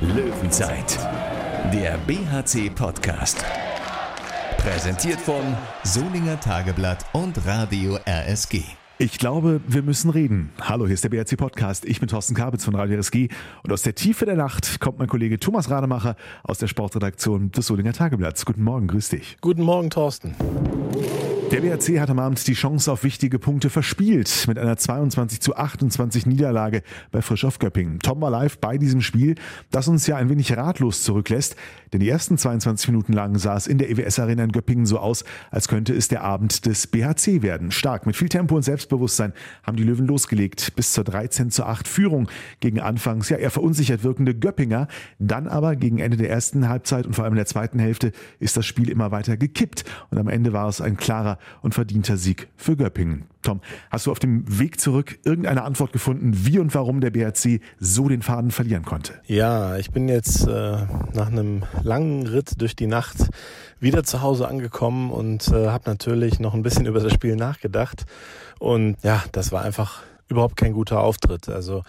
Löwenzeit, der BHC-Podcast. Präsentiert von Solinger Tageblatt und Radio RSG. Ich glaube, wir müssen reden. Hallo, hier ist der BRC Podcast. Ich bin Thorsten Kabitz von Radio RSG und aus der Tiefe der Nacht kommt mein Kollege Thomas Rademacher aus der Sportredaktion des Solinger Tageblatts. Guten Morgen, grüß dich. Guten Morgen, Thorsten. Der BRC hat am Abend die Chance auf wichtige Punkte verspielt mit einer 22 zu 28 Niederlage bei Frisch auf Göppingen. Tom war live bei diesem Spiel, das uns ja ein wenig ratlos zurücklässt, denn die ersten 22 Minuten lang sah es in der EWS Arena in Göppingen so aus, als könnte es der Abend des BHC werden. Stark, mit viel Tempo und Selbstbewusstsein haben die Löwen losgelegt bis zur 13 zu 8 Führung gegen anfangs ja eher verunsichert wirkende Göppinger. Dann aber gegen Ende der ersten Halbzeit und vor allem der zweiten Hälfte ist das Spiel immer weiter gekippt und am Ende war es ein klarer und verdienter Sieg für Göppingen. Tom, hast du auf dem Weg zurück irgendeine Antwort gefunden, wie und warum der BRC so den Faden verlieren konnte? Ja, ich bin jetzt äh, nach einem langen Ritt durch die Nacht wieder zu Hause angekommen und äh, habe natürlich noch ein bisschen über das Spiel nachgedacht. Und ja, das war einfach überhaupt kein guter Auftritt. Also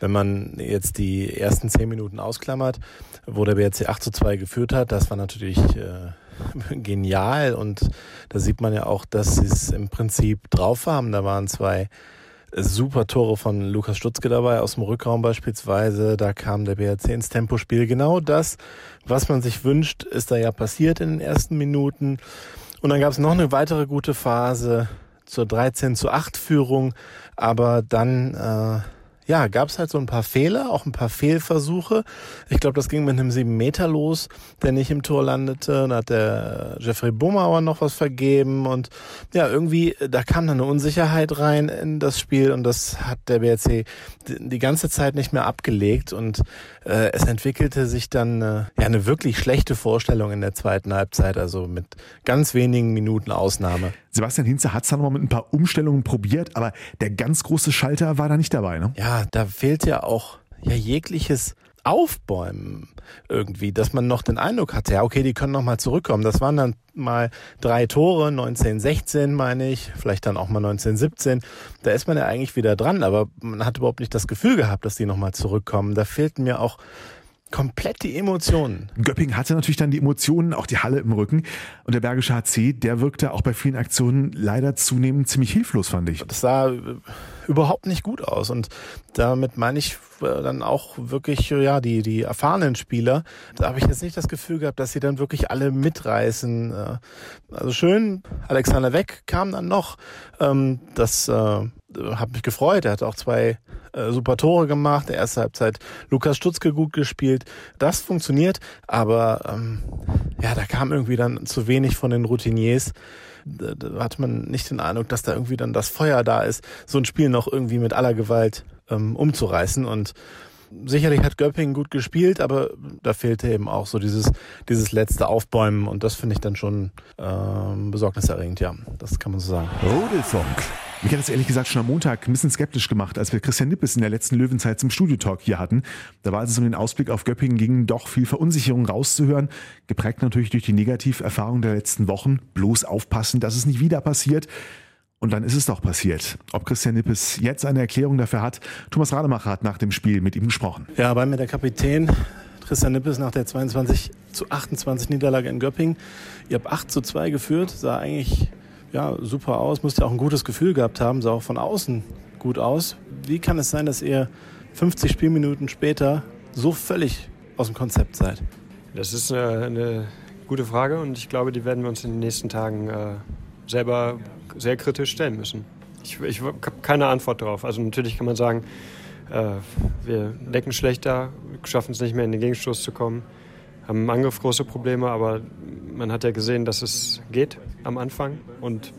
wenn man jetzt die ersten zehn Minuten ausklammert, wo der BRC 8 zu 2 geführt hat, das war natürlich äh, genial und da sieht man ja auch, dass sie es im Prinzip drauf haben. Da waren zwei super Tore von Lukas Stutzke dabei, aus dem Rückraum beispielsweise. Da kam der BRC ins Tempospiel. Genau das, was man sich wünscht, ist da ja passiert in den ersten Minuten. Und dann gab es noch eine weitere gute Phase zur 13 zu 8 Führung, aber dann äh, ja, gab es halt so ein paar Fehler, auch ein paar Fehlversuche. Ich glaube, das ging mit einem 7 Meter los, der nicht im Tor landete. Da hat der Jeffrey Bumauer noch was vergeben und ja, irgendwie, da kam dann eine Unsicherheit rein in das Spiel und das hat der BRC die ganze Zeit nicht mehr abgelegt und äh, es entwickelte sich dann äh, ja eine wirklich schlechte Vorstellung in der zweiten Halbzeit, also mit ganz wenigen Minuten Ausnahme. Sebastian Hinze hat es dann nochmal mit ein paar Umstellungen probiert, aber der ganz große Schalter war da nicht dabei, ne? Ja, da fehlt ja auch ja jegliches Aufbäumen irgendwie, dass man noch den Eindruck hatte, ja, okay, die können noch mal zurückkommen. Das waren dann mal drei Tore, 1916 meine ich, vielleicht dann auch mal 1917. Da ist man ja eigentlich wieder dran, aber man hat überhaupt nicht das Gefühl gehabt, dass die noch mal zurückkommen. Da fehlten mir auch komplett die Emotionen. Göpping hatte natürlich dann die Emotionen, auch die Halle im Rücken. Und der Bergische HC, der wirkte auch bei vielen Aktionen leider zunehmend ziemlich hilflos, fand ich. Das sah äh, überhaupt nicht gut aus. Und damit meine ich äh, dann auch wirklich, ja, die, die erfahrenen Spieler. Da habe ich jetzt nicht das Gefühl gehabt, dass sie dann wirklich alle mitreißen. Äh, also schön, Alexander Weck kam dann noch. Ähm, das hat mich gefreut. Er hat auch zwei äh, super Tore gemacht. Der erste Halbzeit Lukas Stutzke gut gespielt. Das funktioniert, aber ähm, ja, da kam irgendwie dann zu wenig von den Routiniers. Da, hatte man nicht den Eindruck, dass da irgendwie dann das Feuer da ist, so ein Spiel noch irgendwie mit aller Gewalt ähm, umzureißen. Und sicherlich hat Göppingen gut gespielt, aber da fehlte eben auch so dieses, dieses letzte Aufbäumen und das finde ich dann schon ähm, besorgniserregend, ja. Das kann man so sagen. Rudelfunk. Mich hat das ehrlich gesagt schon am Montag ein bisschen skeptisch gemacht, als wir Christian Nippes in der letzten Löwenzeit zum Studiotalk hier hatten. Da war es um den Ausblick auf Göppingen ging, doch viel Verunsicherung rauszuhören. Geprägt natürlich durch die Negativerfahrung der letzten Wochen. Bloß aufpassen, dass es nicht wieder passiert. Und dann ist es doch passiert. Ob Christian Nippes jetzt eine Erklärung dafür hat, Thomas Rademacher hat nach dem Spiel mit ihm gesprochen. Ja, bei mir der Kapitän Christian Nippes nach der 22 zu 28 Niederlage in Göppingen. Ihr habt 8 zu 2 geführt, sah eigentlich ja, super aus, müsst ihr auch ein gutes Gefühl gehabt haben, sah auch von außen gut aus. Wie kann es sein, dass ihr 50 Spielminuten später so völlig aus dem Konzept seid? Das ist eine, eine gute Frage und ich glaube, die werden wir uns in den nächsten Tagen äh, selber sehr kritisch stellen müssen. Ich, ich habe keine Antwort darauf. Also natürlich kann man sagen, äh, wir decken schlechter, schaffen es nicht mehr in den Gegenstoß zu kommen, haben im Angriff große Probleme, aber man hat ja gesehen, dass es geht am Anfang und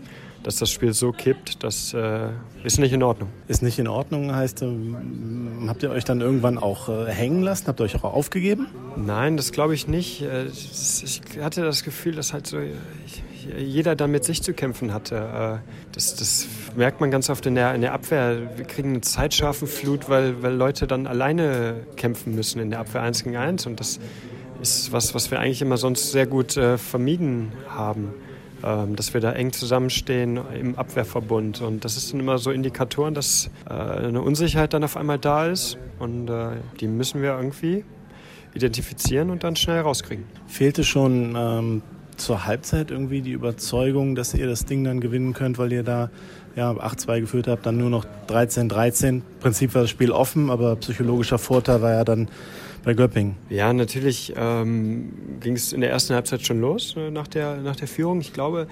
dass das Spiel so kippt, das äh, ist nicht in Ordnung. Ist nicht in Ordnung heißt, äh, habt ihr euch dann irgendwann auch äh, hängen lassen? Habt ihr euch auch aufgegeben? Nein, das glaube ich nicht. Äh, ich hatte das Gefühl, dass halt so jeder da mit sich zu kämpfen hatte. Äh, das, das merkt man ganz oft in der, in der Abwehr. Wir kriegen eine Zeitscharfenflut, weil, weil Leute dann alleine kämpfen müssen in der Abwehr 1 gegen 1 und das ist was, was wir eigentlich immer sonst sehr gut äh, vermieden haben. ähm, dass wir da eng zusammenstehen im Abwehrverbund. Und das sind immer so Indikatoren, dass äh, eine Unsicherheit dann auf einmal da ist. Und äh, die müssen wir irgendwie identifizieren und dann schnell rauskriegen. Fehlte schon ähm, zur Halbzeit irgendwie die Überzeugung, dass ihr das Ding dann gewinnen könnt, weil ihr da ja, 8-2 geführt habt, dann nur noch 13-13. Im Prinzip war das Spiel offen, aber psychologischer Vorteil war ja dann bei Göpping. Ja, natürlich ähm, ging es in der ersten Halbzeit schon los äh, nach, der, nach der Führung. Ich glaube,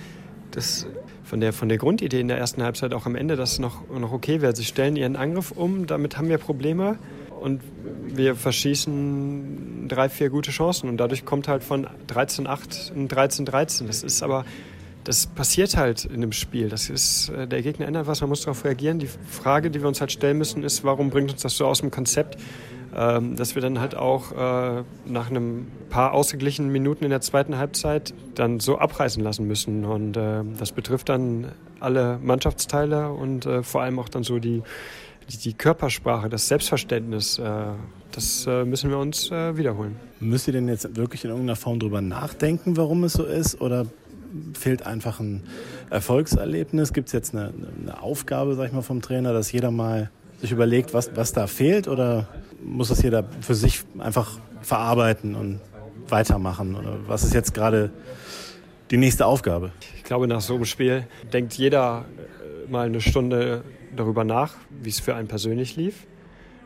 dass von der, von der Grundidee in der ersten Halbzeit auch am Ende das noch, noch okay wäre. Sie stellen ihren Angriff um, damit haben wir Probleme und wir verschießen drei, vier gute Chancen und dadurch kommt halt von 13-8 ein 13-13. Das ist aber, das passiert halt in dem Spiel. Das ist, äh, der Gegner ändert was, man muss darauf reagieren. Die Frage, die wir uns halt stellen müssen, ist, warum bringt uns das so aus dem Konzept? Ähm, dass wir dann halt auch äh, nach einem paar ausgeglichenen Minuten in der zweiten Halbzeit dann so abreißen lassen müssen. Und äh, das betrifft dann alle Mannschaftsteile und äh, vor allem auch dann so die, die, die Körpersprache, das Selbstverständnis. das müssen wir uns wiederholen. Müsst ihr denn jetzt wirklich in irgendeiner Form drüber nachdenken, warum es so ist? Oder fehlt einfach ein Erfolgserlebnis? Gibt es jetzt eine, eine Aufgabe, sag ich mal, vom Trainer, dass jeder mal sich überlegt, was, was da fehlt? Oder muss das jeder für sich einfach verarbeiten und weitermachen? Oder was ist jetzt gerade die nächste Aufgabe? Ich glaube, nach so einem Spiel denkt jeder äh, mal eine Stunde darüber nach, wie es für einen persönlich lief.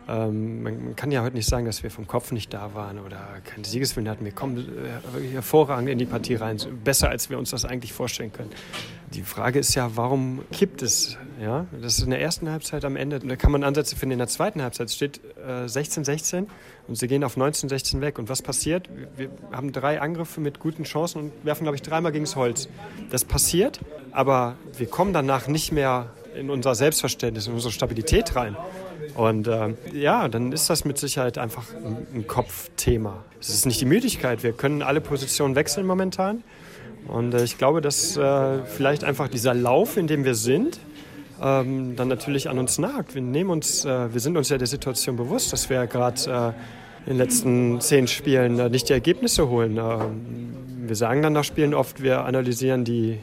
Ähm, man, man, kann ja heute nicht sagen, dass wir vom Kopf nicht da waren oder keinen Siegeswillen hatten. Wir kommen äh, hervorragend in die Partie rein, besser als wir uns das eigentlich vorstellen können. Die Frage ist ja, warum kippt es? Ja, das ist in der ersten Halbzeit am Ende. Da kann man Ansätze finden. In der zweiten Halbzeit steht 16-16 äh, und sie gehen auf 19-16 weg. Und was passiert? Wir haben drei Angriffe mit guten Chancen und werfen, glaube ich, dreimal gegen das Holz. Das passiert, aber wir kommen danach nicht mehr in unser Selbstverständnis, in unsere Stabilität rein. Und äh, ja, dann ist das mit Sicherheit einfach ein, ein Kopfthema. Es ist nicht die Müdigkeit. Wir können alle Positionen wechseln momentan. Und äh, ich glaube, dass äh, vielleicht einfach dieser Lauf, in dem wir sind, ähm, dann natürlich an uns nagt. Wir, nehmen uns, äh, wir sind uns ja der Situation bewusst, dass wir gerade äh, in den letzten zehn Spielen äh, nicht die Ergebnisse holen. Ähm, wir sagen dann nach Spielen oft, wir analysieren die,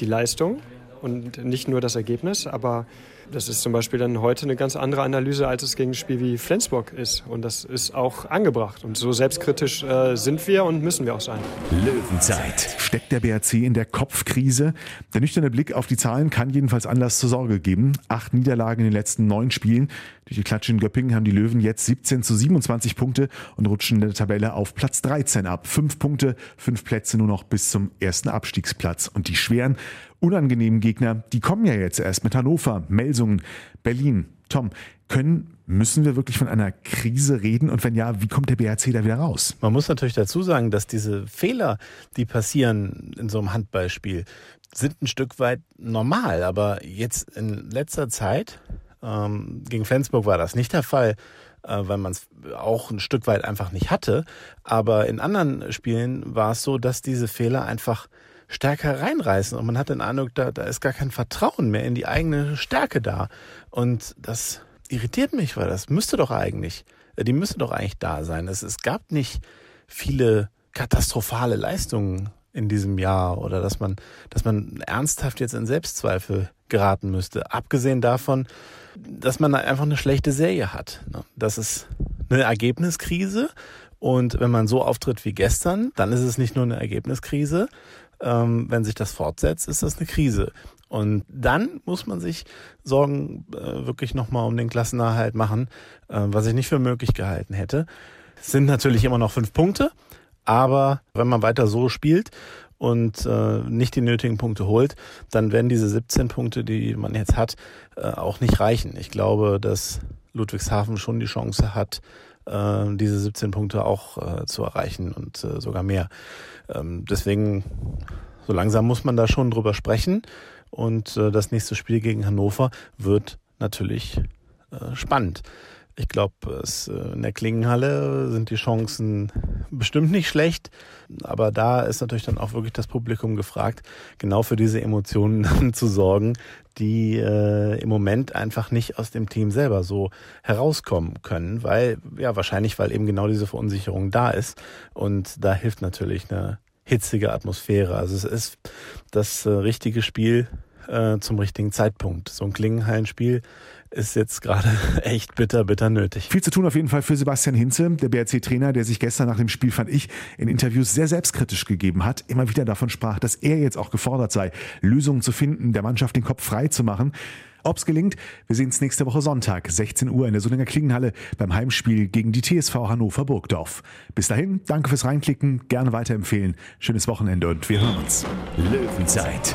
die Leistung und nicht nur das Ergebnis, aber das ist zum Beispiel dann heute eine ganz andere Analyse, als es gegen ein Spiel wie Flensburg ist. Und das ist auch angebracht. Und so selbstkritisch äh, sind wir und müssen wir auch sein. Löwenzeit. Steckt der BRC in der Kopfkrise? Der nüchterne Blick auf die Zahlen kann jedenfalls Anlass zur Sorge geben. Acht Niederlagen in den letzten neun Spielen. Durch die Klatsche in Göppingen haben die Löwen jetzt 17 zu 27 Punkte und rutschen in der Tabelle auf Platz 13 ab. Fünf Punkte, fünf Plätze nur noch bis zum ersten Abstiegsplatz. Und die schweren unangenehmen Gegner, die kommen ja jetzt erst mit Hannover, Melsungen, Berlin. Tom, können, müssen wir wirklich von einer Krise reden? Und wenn ja, wie kommt der BRC da wieder raus? Man muss natürlich dazu sagen, dass diese Fehler, die passieren in so einem Handballspiel, sind ein Stück weit normal. Aber jetzt in letzter Zeit, ähm, gegen Flensburg war das nicht der Fall, äh, weil man es auch ein Stück weit einfach nicht hatte. Aber in anderen Spielen war es so, dass diese Fehler einfach stärker reinreißen und man hat den Eindruck, da, da ist gar kein Vertrauen mehr in die eigene Stärke da. Und das irritiert mich, weil das müsste doch eigentlich, äh, die müsste doch eigentlich da sein. Es, es gab nicht viele katastrophale Leistungen in diesem Jahr oder dass man, dass man ernsthaft jetzt in Selbstzweifel geraten müsste. Abgesehen davon, dass man einfach eine schlechte Serie hat. Ne? Das ist eine Ergebniskrise. Und wenn man so auftritt wie gestern, dann ist es nicht nur eine Ergebniskrise, ähm, wenn sich das fortsetzt, ist das eine Krise. Und dann muss man sich Sorgen äh, wirklich nochmal um den Klassenerhalt machen, äh, was ich nicht für möglich gehalten hätte. Es sind natürlich immer noch fünf Punkte, aber wenn man weiter so spielt und äh, nicht die nötigen Punkte holt, dann werden diese 17 Punkte, die man jetzt hat, äh, auch nicht reichen. Ich glaube, dass Ludwigshafen schon die Chance hat, äh, diese 17 Punkte auch äh, zu erreichen und äh, sogar mehr. Ähm, deswegen, so langsam muss man da schon drüber sprechen. Und äh, das nächste Spiel gegen Hannover wird natürlich äh, spannend. Ich glaube, äh, in der Klingenhalle sind die Chancen bestimmt nicht schlecht, aber da ist natürlich dann auch wirklich das Publikum gefragt, genau für diese Emotionen zu sorgen, die äh, im Moment einfach nicht aus dem Team selber so herauskommen können, weil ja wahrscheinlich, weil eben genau diese Verunsicherung da ist und da hilft natürlich eine hitzige Atmosphäre. Also es ist das äh, richtige Spiel äh, zum richtigen Zeitpunkt. So ein Klingenhallenspiel ist jetzt gerade echt bitter, bitter nötig. Viel zu tun auf jeden Fall für Sebastian Hinze, der BRC-Trainer, der sich gestern nach dem Spiel, fand ich, in Interviews sehr selbstkritisch gegeben hat, immer wieder davon sprach, dass er jetzt auch gefordert sei, Lösungen zu finden, der Mannschaft den Kopf frei zu machen. Ob's gelingt, wir sehen es nächste Woche Sonntag, 16 Uhr in der Solinger Klingenhalle beim Heimspiel gegen die TSV Hannover Burgdorf. Bis dahin, danke fürs Reinklicken, gerne weiterempfehlen. Schönes Wochenende und wir hören uns. Löwenzeit,